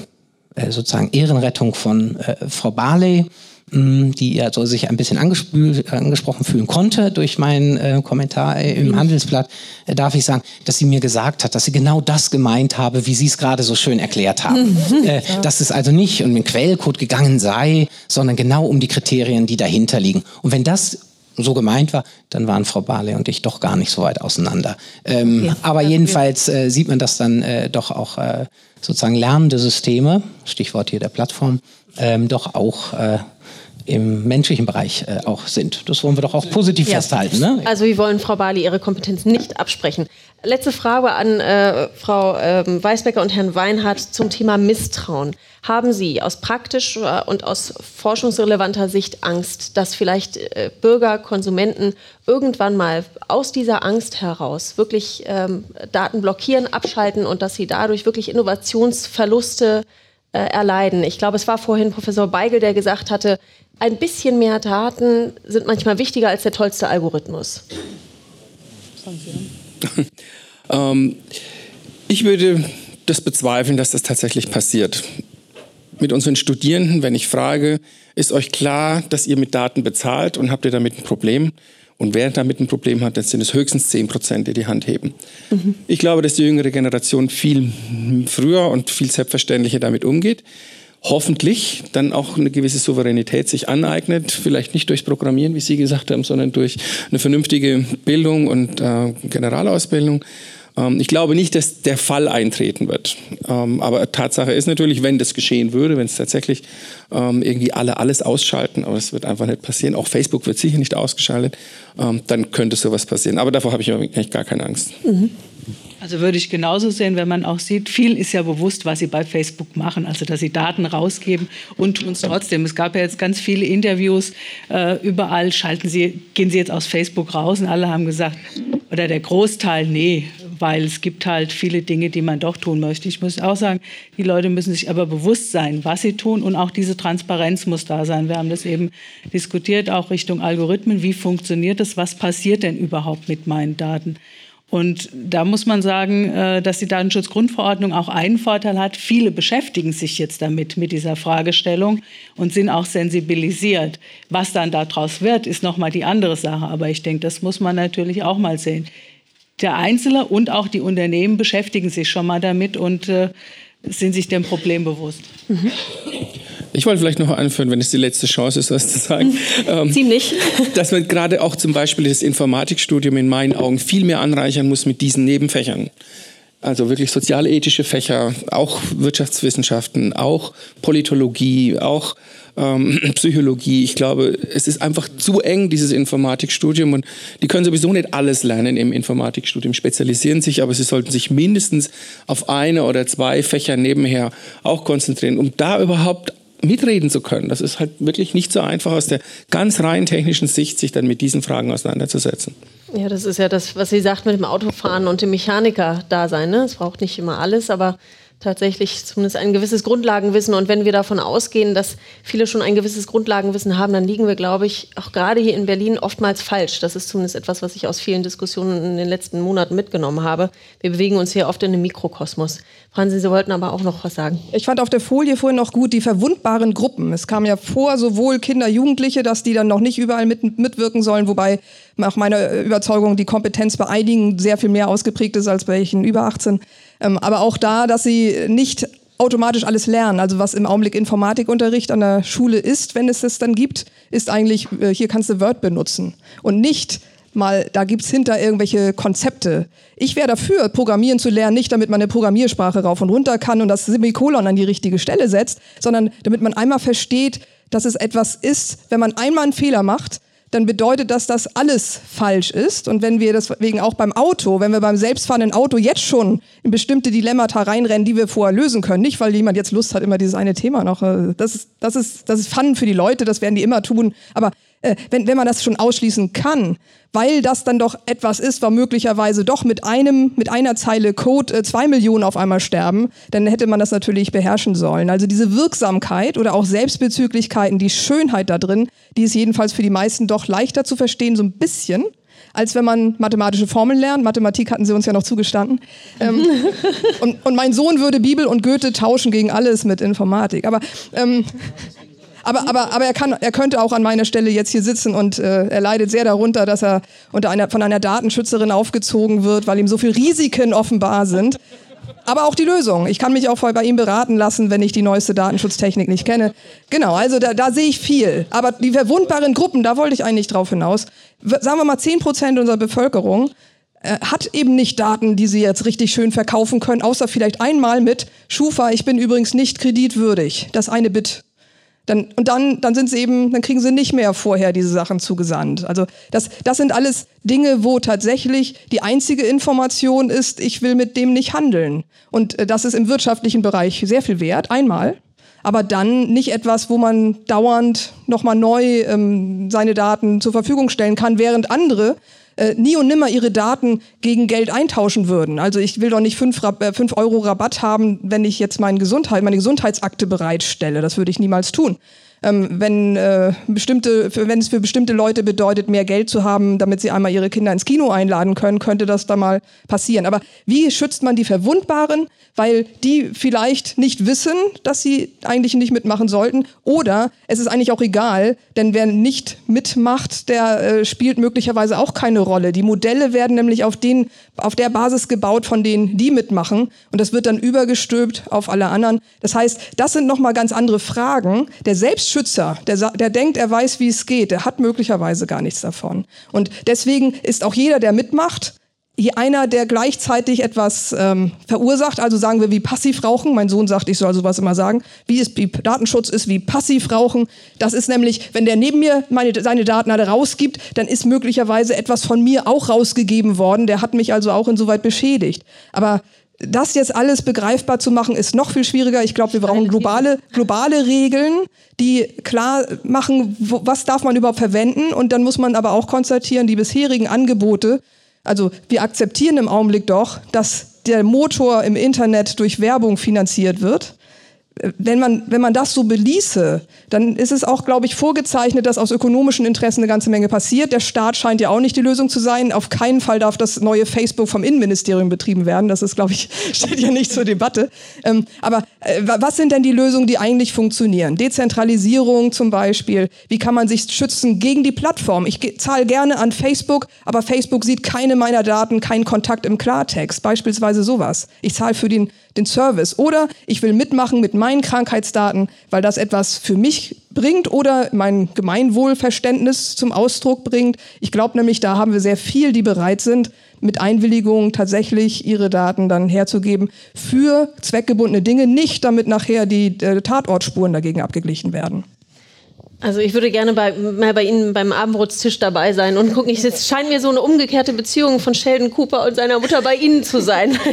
sozusagen Ehrenrettung von äh, Frau Barley, mh, die also sich ein bisschen angesprochen fühlen konnte durch meinen äh, Kommentar äh, im mhm. Handelsblatt, äh, darf ich sagen, dass sie mir gesagt hat, dass sie genau das gemeint habe, wie Sie es gerade so schön erklärt haben. Mhm. Äh, dass es also nicht um den Quellcode gegangen sei, sondern genau um die Kriterien, die dahinter liegen. Und wenn das so gemeint war, dann waren Frau Barley und ich doch gar nicht so weit auseinander. Ähm, okay. Aber jedenfalls äh, sieht man das dann äh, doch auch äh, sozusagen lernende Systeme, Stichwort hier der Plattform, ähm, doch auch äh, im menschlichen Bereich äh, auch sind. Das wollen wir doch auch positiv ja. festhalten. Ne? Also wir wollen Frau Bali ihre Kompetenz nicht absprechen. Letzte Frage an äh, Frau ähm, Weisbecker und Herrn Weinhardt zum Thema Misstrauen. Haben Sie aus praktischer und aus forschungsrelevanter Sicht Angst, dass vielleicht äh, Bürger, Konsumenten irgendwann mal aus dieser Angst heraus wirklich ähm, Daten blockieren, abschalten und dass sie dadurch wirklich Innovationsverluste äh, erleiden? Ich glaube, es war vorhin Professor Beigel, der gesagt hatte, ein bisschen mehr Daten sind manchmal wichtiger als der tollste Algorithmus. ähm, ich würde das bezweifeln, dass das tatsächlich passiert. Mit unseren Studierenden, wenn ich frage, ist euch klar, dass ihr mit Daten bezahlt und habt ihr damit ein Problem? Und wer damit ein Problem hat, dann sind es höchstens 10 Prozent, die die Hand heben. Mhm. Ich glaube, dass die jüngere Generation viel früher und viel selbstverständlicher damit umgeht hoffentlich dann auch eine gewisse Souveränität sich aneignet, vielleicht nicht durch Programmieren, wie Sie gesagt haben, sondern durch eine vernünftige Bildung und äh, Generalausbildung. Ähm, ich glaube nicht, dass der Fall eintreten wird. Ähm, aber Tatsache ist natürlich, wenn das geschehen würde, wenn es tatsächlich ähm, irgendwie alle alles ausschalten, aber es wird einfach nicht passieren. Auch Facebook wird sicher nicht ausgeschaltet, dann könnte sowas passieren. Aber davor habe ich eigentlich gar keine Angst. Mhm. Also würde ich genauso sehen, wenn man auch sieht, viel ist ja bewusst, was sie bei Facebook machen, also dass sie Daten rausgeben und tun es trotzdem. Es gab ja jetzt ganz viele Interviews, äh, überall schalten sie, gehen sie jetzt aus Facebook raus und alle haben gesagt, oder der Großteil, nee, weil es gibt halt viele Dinge, die man doch tun möchte. Ich muss auch sagen, die Leute müssen sich aber bewusst sein, was sie tun und auch diese Transparenz muss da sein. Wir haben das eben diskutiert, auch Richtung Algorithmen. Wie funktioniert das? Was passiert denn überhaupt mit meinen Daten? Und da muss man sagen, äh, dass die Datenschutzgrundverordnung auch einen Vorteil hat. Viele beschäftigen sich jetzt damit, mit dieser Fragestellung und sind auch sensibilisiert. Was dann daraus wird, ist nochmal die andere Sache. Aber ich denke, das muss man natürlich auch mal sehen. Der Einzelne und auch die Unternehmen beschäftigen sich schon mal damit und äh, sind sich dem Problem bewusst. Mhm. Ich wollte vielleicht noch anführen, wenn es die letzte Chance ist, was zu sagen. Ähm, Ziemlich. Dass man gerade auch zum Beispiel das Informatikstudium in meinen Augen viel mehr anreichern muss mit diesen Nebenfächern. Also wirklich sozialethische Fächer, auch Wirtschaftswissenschaften, auch Politologie, auch ähm, Psychologie. Ich glaube, es ist einfach zu eng, dieses Informatikstudium. Und die können sowieso nicht alles lernen im Informatikstudium, spezialisieren sich, aber sie sollten sich mindestens auf eine oder zwei Fächer nebenher auch konzentrieren, um da überhaupt mitreden zu können. Das ist halt wirklich nicht so einfach aus der ganz rein technischen Sicht, sich dann mit diesen Fragen auseinanderzusetzen. Ja, das ist ja das, was Sie sagt mit dem Autofahren und dem Mechaniker-Dasein. Ne? Es braucht nicht immer alles, aber tatsächlich zumindest ein gewisses Grundlagenwissen. Und wenn wir davon ausgehen, dass viele schon ein gewisses Grundlagenwissen haben, dann liegen wir, glaube ich, auch gerade hier in Berlin oftmals falsch. Das ist zumindest etwas, was ich aus vielen Diskussionen in den letzten Monaten mitgenommen habe. Wir bewegen uns hier oft in einem Mikrokosmos. Franzi, Sie wollten aber auch noch was sagen. Ich fand auf der Folie vorhin noch gut die verwundbaren Gruppen. Es kam ja vor, sowohl Kinder, Jugendliche, dass die dann noch nicht überall mit, mitwirken sollen, wobei nach meiner Überzeugung die Kompetenz bei einigen sehr viel mehr ausgeprägt ist als bei welchen über 18. Ähm, aber auch da, dass sie nicht automatisch alles lernen. Also was im Augenblick Informatikunterricht an der Schule ist, wenn es das dann gibt, ist eigentlich, äh, hier kannst du Word benutzen. Und nicht mal, da gibt's hinter irgendwelche Konzepte. Ich wäre dafür, Programmieren zu lernen, nicht damit man eine Programmiersprache rauf und runter kann und das Semikolon an die richtige Stelle setzt, sondern damit man einmal versteht, dass es etwas ist, wenn man einmal einen Fehler macht, dann bedeutet das, dass alles falsch ist. Und wenn wir deswegen auch beim Auto, wenn wir beim selbstfahrenden Auto jetzt schon in bestimmte Dilemmata reinrennen, die wir vorher lösen können, nicht weil jemand jetzt Lust hat, immer dieses eine Thema noch, äh, das ist, das ist, das ist Fun für die Leute, das werden die immer tun, aber äh, wenn, wenn man das schon ausschließen kann, weil das dann doch etwas ist, war möglicherweise doch mit einem, mit einer Zeile Code äh, zwei Millionen auf einmal sterben, dann hätte man das natürlich beherrschen sollen. Also diese Wirksamkeit oder auch Selbstbezüglichkeiten, die Schönheit da drin, die ist jedenfalls für die meisten doch leichter zu verstehen, so ein bisschen als wenn man mathematische Formeln lernt. Mathematik hatten sie uns ja noch zugestanden. Ähm, und, und, mein Sohn würde Bibel und Goethe tauschen gegen alles mit Informatik. Aber ähm, aber, aber, aber er, kann, er könnte auch an meiner Stelle jetzt hier sitzen und äh, er leidet sehr darunter, dass er unter einer, von einer Datenschützerin aufgezogen wird, weil ihm so viele Risiken offenbar sind. Aber auch die Lösung. Ich kann mich auch voll bei ihm beraten lassen, wenn ich die neueste Datenschutztechnik nicht kenne. Genau, also da, da sehe ich viel. Aber die verwundbaren Gruppen, da wollte ich eigentlich drauf hinaus. Sagen wir mal, 10 Prozent unserer Bevölkerung äh, hat eben nicht Daten, die sie jetzt richtig schön verkaufen können, außer vielleicht einmal mit Schufa, ich bin übrigens nicht kreditwürdig. Das eine Bit dann, und dann, dann sind sie eben, dann kriegen sie nicht mehr vorher diese Sachen zugesandt. Also das, das sind alles Dinge, wo tatsächlich die einzige Information ist, ich will mit dem nicht handeln. Und äh, das ist im wirtschaftlichen Bereich sehr viel wert, einmal. Aber dann nicht etwas, wo man dauernd nochmal neu ähm, seine Daten zur Verfügung stellen kann, während andere äh, nie und nimmer ihre Daten gegen Geld eintauschen würden. Also ich will doch nicht fünf, äh, fünf Euro Rabatt haben, wenn ich jetzt meine Gesundheit, meine Gesundheitsakte bereitstelle. Das würde ich niemals tun ähm, wenn, äh, bestimmte, wenn es für bestimmte Leute bedeutet, mehr Geld zu haben, damit sie einmal ihre Kinder ins Kino einladen können, könnte das da mal passieren. Aber wie schützt man die Verwundbaren? Weil die vielleicht nicht wissen, dass sie eigentlich nicht mitmachen sollten. Oder es ist eigentlich auch egal, denn wer nicht mitmacht, der äh, spielt möglicherweise auch keine Rolle. Die Modelle werden nämlich auf, den, auf der Basis gebaut, von denen die mitmachen. Und das wird dann übergestülpt auf alle anderen. Das heißt, das sind nochmal ganz andere Fragen. Der Selbst Schützer, der, der denkt, er weiß, wie es geht, der hat möglicherweise gar nichts davon. Und deswegen ist auch jeder, der mitmacht, hier einer, der gleichzeitig etwas ähm, verursacht, also sagen wir wie Passivrauchen. Mein Sohn sagt, ich soll sowas immer sagen. Wie es wie Datenschutz ist, wie Passivrauchen. Das ist nämlich, wenn der neben mir meine, seine Daten alle rausgibt, dann ist möglicherweise etwas von mir auch rausgegeben worden. Der hat mich also auch insoweit beschädigt. Aber das jetzt alles begreifbar zu machen, ist noch viel schwieriger. Ich glaube, wir brauchen globale, globale Regeln, die klar machen, wo, was darf man überhaupt verwenden. Und dann muss man aber auch konstatieren, die bisherigen Angebote, also wir akzeptieren im Augenblick doch, dass der Motor im Internet durch Werbung finanziert wird wenn man, wenn man das so beließe, dann ist es auch, glaube ich, vorgezeichnet, dass aus ökonomischen Interessen eine ganze Menge passiert. Der Staat scheint ja auch nicht die Lösung zu sein. Auf keinen Fall darf das neue Facebook vom Innenministerium betrieben werden. Das ist, glaube ich, steht ja nicht zur Debatte. Ähm, aber äh, was sind denn die Lösungen, die eigentlich funktionieren? Dezentralisierung zum Beispiel. Wie kann man sich schützen gegen die Plattform? Ich zahle gerne an Facebook, aber Facebook sieht keine meiner Daten, keinen Kontakt im Klartext. Beispielsweise sowas. Ich zahle für den den Service. Oder ich will mitmachen mit meinen Krankheitsdaten, weil das etwas für mich bringt oder mein Gemeinwohlverständnis zum Ausdruck bringt. Ich glaube nämlich, da haben wir sehr viel, die bereit sind, mit Einwilligung tatsächlich ihre Daten dann herzugeben für zweckgebundene Dinge, nicht damit nachher die äh, Tatortspuren dagegen abgeglichen werden. Also ich würde gerne bei, mal bei Ihnen beim Abendbrotstisch dabei sein und gucken. Es scheint mir so eine umgekehrte Beziehung von Sheldon Cooper und seiner Mutter bei Ihnen zu sein.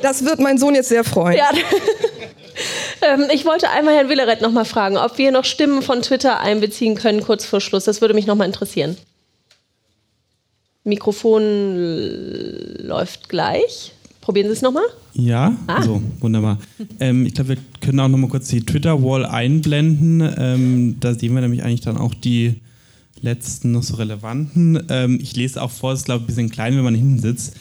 Das wird mein Sohn jetzt sehr freuen. Ja. Ähm, ich wollte einmal Herrn Willeret noch mal fragen, ob wir noch Stimmen von Twitter einbeziehen können kurz vor Schluss. Das würde mich noch mal interessieren. Mikrofon läuft gleich. Probieren Sie es nochmal? Ja, ah. so, wunderbar. Ähm, ich glaube, wir können auch nochmal kurz die Twitter-Wall einblenden. Ähm, da sehen wir nämlich eigentlich dann auch die letzten noch so relevanten. Ähm, ich lese auch vor, es ist glaube ich ein bisschen klein, wenn man hinten sitzt.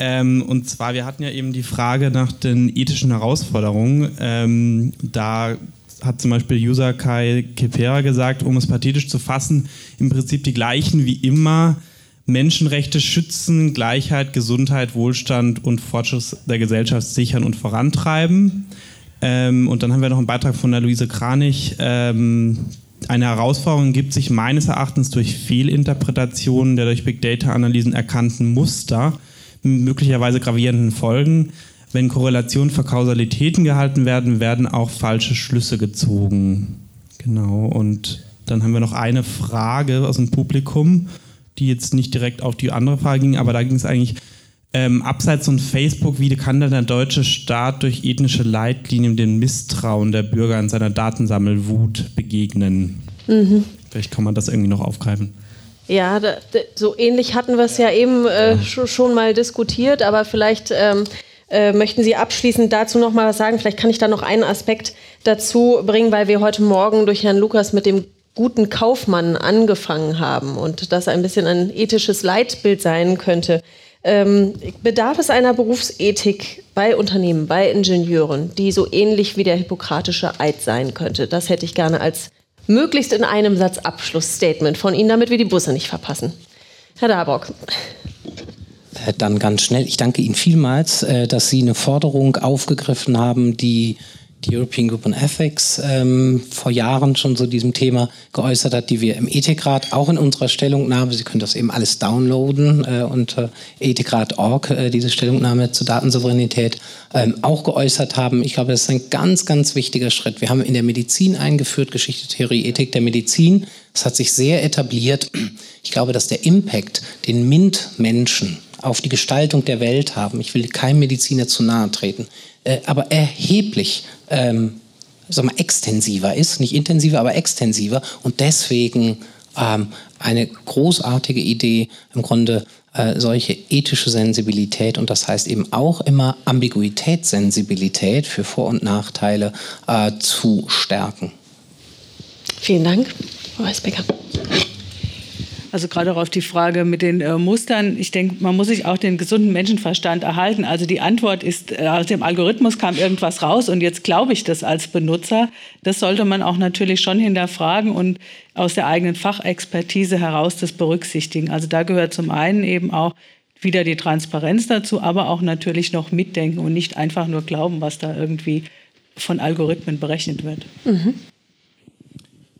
Ähm, und zwar, wir hatten ja eben die Frage nach den ethischen Herausforderungen. Ähm, da hat zum Beispiel User Kai Kepera gesagt, um es pathetisch zu fassen, im Prinzip die gleichen wie immer Menschenrechte schützen, Gleichheit, Gesundheit, Wohlstand und Fortschritt der Gesellschaft sichern und vorantreiben. Ähm, und dann haben wir noch einen Beitrag von der Luise Kranich. Ähm, eine Herausforderung gibt sich meines Erachtens durch Fehlinterpretationen der durch Big Data-Analysen erkannten Muster mit möglicherweise gravierenden Folgen. Wenn Korrelationen für Kausalitäten gehalten werden, werden auch falsche Schlüsse gezogen. Genau. Und dann haben wir noch eine Frage aus dem Publikum die jetzt nicht direkt auf die andere Frage ging, aber da ging es eigentlich ähm, abseits von Facebook, wie kann denn der deutsche Staat durch ethnische Leitlinien dem Misstrauen der Bürger an seiner Datensammelwut begegnen? Mhm. Vielleicht kann man das irgendwie noch aufgreifen. Ja, da, da, so ähnlich hatten wir es ja eben äh, ja. schon mal diskutiert, aber vielleicht ähm, äh, möchten Sie abschließend dazu noch mal was sagen. Vielleicht kann ich da noch einen Aspekt dazu bringen, weil wir heute Morgen durch Herrn Lukas mit dem guten Kaufmann angefangen haben und das ein bisschen ein ethisches Leitbild sein könnte. Ähm, bedarf es einer Berufsethik bei Unternehmen, bei Ingenieuren, die so ähnlich wie der hippokratische Eid sein könnte? Das hätte ich gerne als möglichst in einem Satz Abschlussstatement von Ihnen, damit wir die Busse nicht verpassen. Herr Darbock. Äh, dann ganz schnell. Ich danke Ihnen vielmals, äh, dass Sie eine Forderung aufgegriffen haben, die die European Group on Ethics ähm, vor Jahren schon so diesem Thema geäußert hat, die wir im Ethikrat auch in unserer Stellungnahme, Sie können das eben alles downloaden äh, unter ethikrat.org, äh, diese Stellungnahme zur Datensouveränität, ähm, auch geäußert haben. Ich glaube, das ist ein ganz, ganz wichtiger Schritt. Wir haben in der Medizin eingeführt, Geschichte, Theorie, Ethik der Medizin. Das hat sich sehr etabliert. Ich glaube, dass der Impact, den MINT-Menschen auf die Gestaltung der Welt haben, ich will keinem Mediziner zu nahe treten, äh, aber erheblich ähm, sag mal, extensiver ist, nicht intensiver, aber extensiver und deswegen ähm, eine großartige Idee, im Grunde äh, solche ethische Sensibilität und das heißt eben auch immer Ambiguitätssensibilität für Vor- und Nachteile äh, zu stärken. Vielen Dank, Frau Weisbecker. Also gerade auch auf die Frage mit den äh, Mustern. Ich denke, man muss sich auch den gesunden Menschenverstand erhalten. Also die Antwort ist, äh, aus dem Algorithmus kam irgendwas raus und jetzt glaube ich das als Benutzer. Das sollte man auch natürlich schon hinterfragen und aus der eigenen Fachexpertise heraus das berücksichtigen. Also da gehört zum einen eben auch wieder die Transparenz dazu, aber auch natürlich noch mitdenken und nicht einfach nur glauben, was da irgendwie von Algorithmen berechnet wird. Mhm.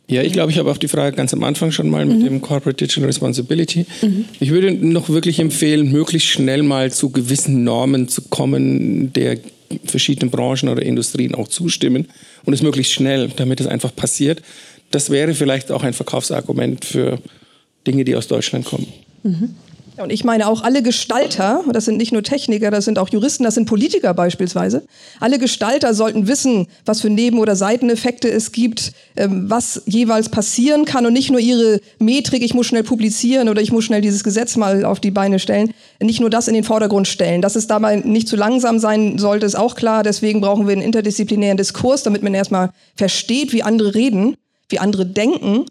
Ja, ich glaube, ich habe auf die Frage ganz am Anfang schon mal mit mhm. dem Corporate Digital Responsibility. Mhm. Ich würde noch wirklich empfehlen, möglichst schnell mal zu gewissen Normen zu kommen, der verschiedenen Branchen oder Industrien auch zustimmen und es möglichst schnell, damit es einfach passiert. Das wäre vielleicht auch ein Verkaufsargument für Dinge, die aus Deutschland kommen. Mhm. Und ich meine auch alle Gestalter, das sind nicht nur Techniker, das sind auch Juristen, das sind Politiker beispielsweise. Alle Gestalter sollten wissen, was für Neben- oder Seiteneffekte es gibt, ähm, was jeweils passieren kann und nicht nur ihre Metrik, ich muss schnell publizieren oder ich muss schnell dieses Gesetz mal auf die Beine stellen, nicht nur das in den Vordergrund stellen. Dass es dabei nicht zu langsam sein sollte, ist auch klar. Deswegen brauchen wir einen interdisziplinären Diskurs, damit man erstmal versteht, wie andere reden, wie andere denken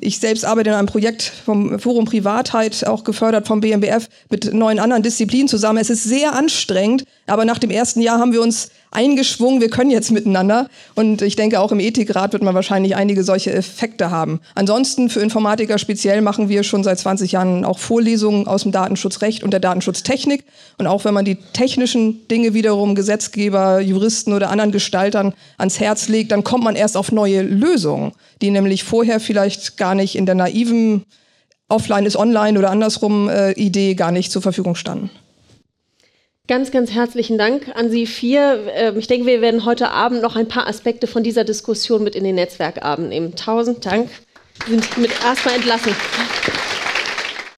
ich selbst arbeite in einem Projekt vom Forum Privatheit, auch gefördert vom BMBF, mit neun anderen Disziplinen zusammen. Es ist sehr anstrengend, aber nach dem ersten Jahr haben wir uns eingeschwungen, wir können jetzt miteinander. Und ich denke, auch im Ethikrat wird man wahrscheinlich einige solche Effekte haben. Ansonsten für Informatiker speziell machen wir schon seit 20 Jahren auch Vorlesungen aus dem Datenschutzrecht und der Datenschutztechnik. Und auch wenn man die technischen Dinge wiederum Gesetzgeber, Juristen oder anderen Gestaltern ans Herz legt, dann kommt man erst auf neue Lösungen, die nämlich vorher vielleicht gar nicht in der naiven Offline ist Online oder andersrum äh, Idee gar nicht zur Verfügung standen. Ganz, ganz herzlichen Dank an Sie vier. Ähm, ich denke, wir werden heute Abend noch ein paar Aspekte von dieser Diskussion mit in den Netzwerkabend nehmen. Tausend Dank sind mit erstmal entlassen.